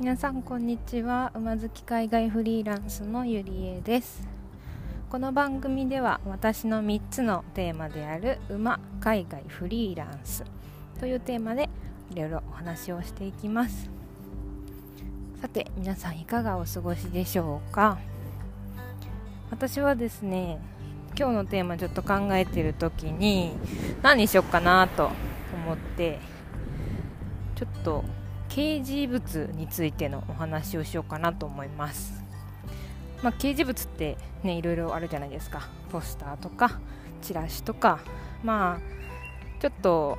皆さんこんにちは。馬好き海外フリーランスのゆりえです。この番組では私の3つのテーマである馬海外フリーランスというテーマでいろいろお話をしていきます。さて皆さんいかがお過ごしでしょうか？私はですね今日のテーマちょっと考えてる時に何にしよっかなと思ってちょっと掲示物についてのお話をしようかなと思います。まあ、掲示物ってねいろいろあるじゃないですか。ポスターとかチラシとか。まあちょっと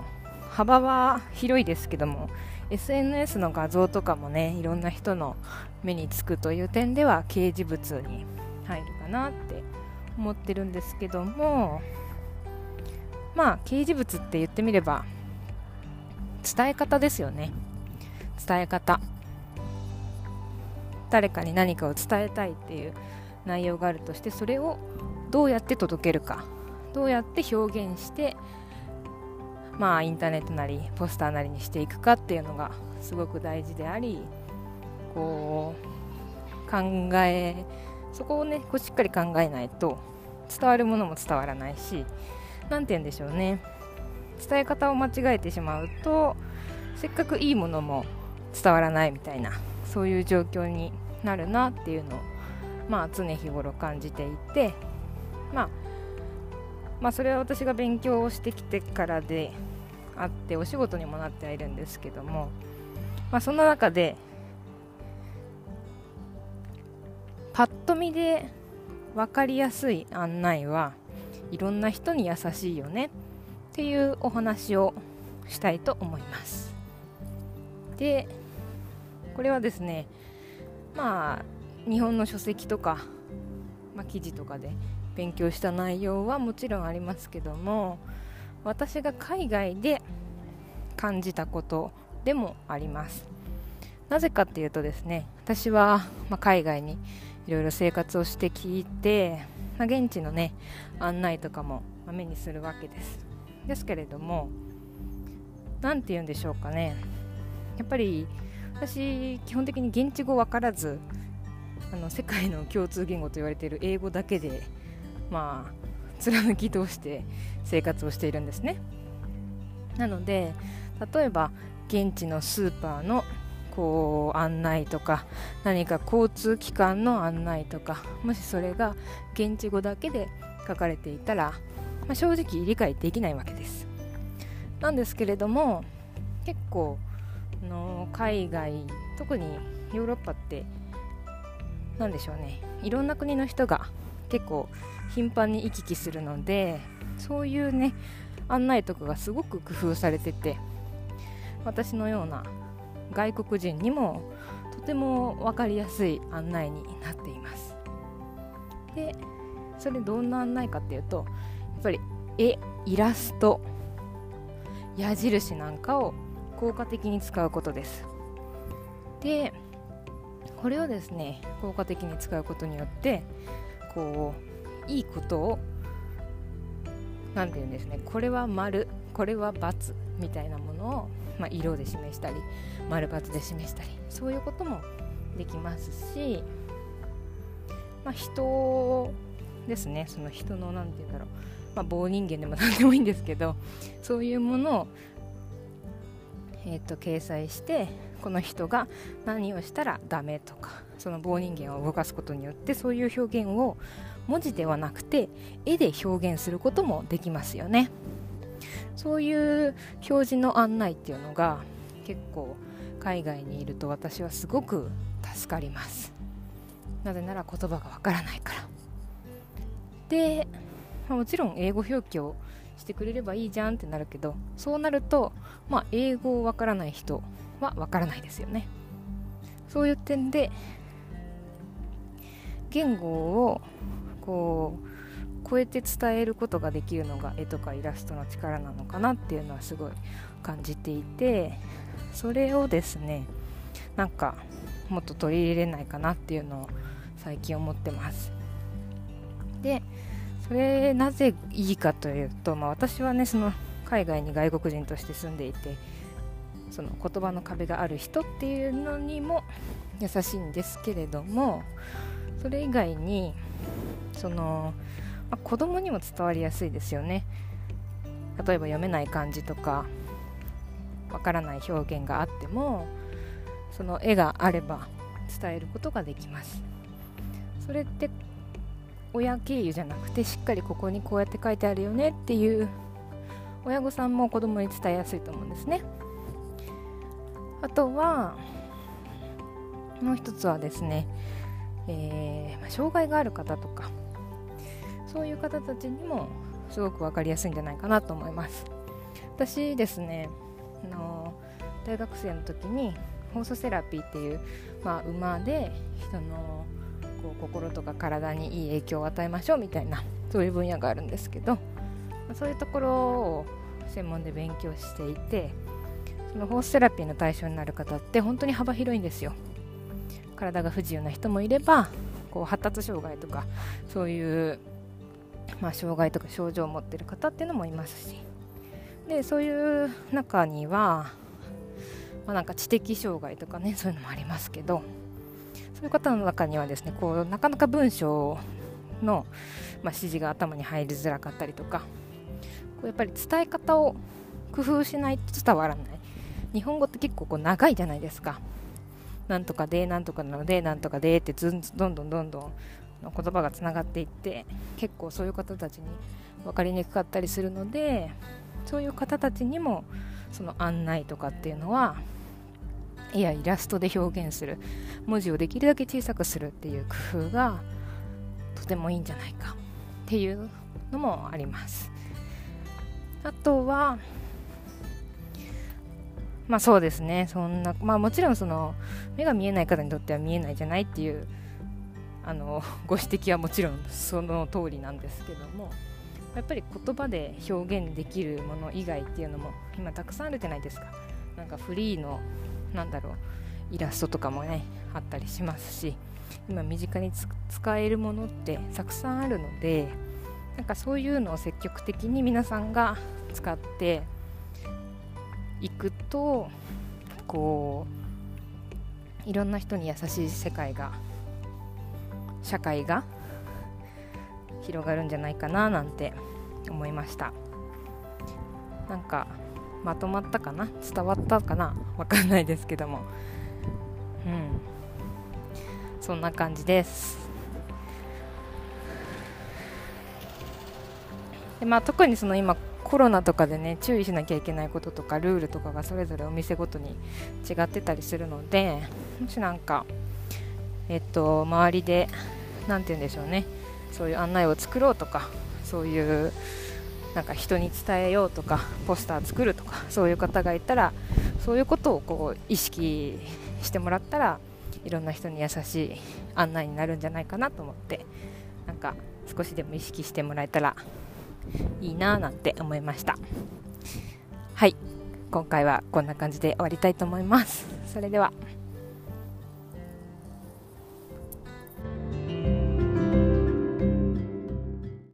幅は広いですけども SNS の画像とかもねいろんな人の目につくという点では掲示物に入るかなって思ってるんですけどもまあ掲示物って言ってみれば伝え方ですよね。伝え方。誰かに何かを伝えたいっていう内容があるとしてそれをどうやって届けるか。どうやって表現してまあインターネットなりポスターなりにしていくかっていうのがすごく大事でありこう考えそこをねこうしっかり考えないと伝わるものも伝わらないし何て言うんでしょうね。伝え方を間違えてしまうとせっかくいいものも伝わらないみたいなそういう状況になるなっていうのを、まあ、常日頃感じていて、まあ、まあそれは私が勉強をしてきてからであってお仕事にもなってはいるんですけども、まあ、その中でパッと見で分かりやすい案内はいろんな人に優しいよねっていうお話をしたいと思います。でこれはですねまあ日本の書籍とか、まあ、記事とかで勉強した内容はもちろんありますけども私が海外で感じたことでもあります。なぜかっていうとですね私は、まあ、海外にいろいろ生活をして聞いて、まあ、現地のね案内とかも目にするわけです。ですけれども何て言うんでしょうかね。やっぱり私基本的に現地語分からずあの世界の共通言語と言われている英語だけでまあ貫き通して生活をしているんですね。なので例えば現地のスーパーのこう案内とか何か交通機関の案内とかもしそれが現地語だけで書かれていたら、まあ、正直理解できないわけです。なんですけれども結構の海外特にヨーロッパって何でしょうね。いろんな国の人が結構頻繁に行き来するのでそういうね案内とかがすごく工夫されてて私のような外国人にもとても分かりやすい案内になっています。でそれどんな案内かっていうとやっぱり絵イラスト矢印なんかを効果的に使うことです。でこれをですね効果的に使うことによってこういいことを何て言うんですねこれは丸これは×みたいなものを、まあ、色で示したり丸×で示したりそういうこともできますし、まあ、人ですねその人の何て言うんだろう、ま、棒人間でも何でもいいんですけどそういうものをえーと、掲載してこの人が何をしたらダメとかその棒人間を動かすことによってそういう表現を文字ではなくて絵で表現することもできますよね。そういう表示の案内っていうのが結構海外にいると私はすごく助かります。なぜなら言葉がわからないから。で、もちろん英語表記をしてくれればいいじゃんってなるけどそうなると、まあ、英語をわからない人はわからないですよね。そういう点で言語をこう超えて伝えることができるのが絵とかイラストの力なのかなっていうのはすごい感じていてそれをですねなんかもっと取り入れないかなっていうのを最近思ってます。でそれなぜいいかというと、まあ、私はねその海外に外国人として住んでいてその言葉の壁がある人っていうのにも優しいんですけれどもそれ以外にその、まあ、子供にも伝わりやすいですよね。例えば読めない漢字とかわからない表現があってもその絵があれば伝えることができます。それって親経由じゃなくてしっかりここにこうやって書いてあるよねっていう親御さんも子供に伝えやすいと思うんですね。あとはもう一つはですね、えー、障害がある方とかそういう方たちにもすごく分かりやすいんじゃないかなと思います。私ですねあの大学生の時にホースセラピーっていう、まあ、馬で人のこう心とか体にいい影響を与えましょうみたいなそういう分野があるんですけどそういうところを専門で勉強していてそのホースセラピーの対象になる方って本当に幅広いんですよ。体が不自由な人もいればこう発達障害とかそういう、まあ、障害とか症状を持ってる方っていうのもいますし。でそういう中には、まあ、なんか知的障害とかねそういうのもありますけどそういう方の中にはですねこうなかなか文章の、まあ、指示が頭に入りづらかったりとかこうやっぱり伝え方を工夫しないと伝わらない。日本語って結構こう長いじゃないですか。なんとかでなんとかなのでなんとかでってずんどんどんどんどん言葉がつながっていって結構そういう方たちに分かりにくかったりするのでそういう方たちにもその案内とかっていうのは絵やイラストで表現する。文字をできるだけ小さくするっていう工夫がとてもいいんじゃないか。っていうのもあります。あとはまあそうですね。そんなまあもちろんその目が見えない方にとっては見えないじゃないっていうあの ご指摘はもちろんその通りなんですけどもやっぱり言葉で表現できるもの以外っていうのも今たくさんあるじゃないですか。なんかフリーのなんだろうイラストとかもねあったりしますし今身近に使えるものってたくさんあるのでなんかそういうのを積極的に皆さんが使っていくとこういろんな人に優しい世界が社会が広がるんじゃないかななんて思いました。なんかまとまったかな？伝わったかな？わかんないですけども。うん。そんな感じです。でまあ特にその今コロナとかでね注意しなきゃいけないこととかルールとかがそれぞれお店ごとに違ってたりするのでもしなんかえっと周りで何て言うんでしょうね。そういう案内を作ろうとかそういうなんか人に伝えようとかポスター作るとかそういう方がいたらそういうことをこう意識してもらったらいろんな人に優しい案内になるんじゃないかなと思ってなんか少しでも意識してもらえたらいいなぁなんて思いました。はい。今回はこんな感じで終わりたいと思います。それでは。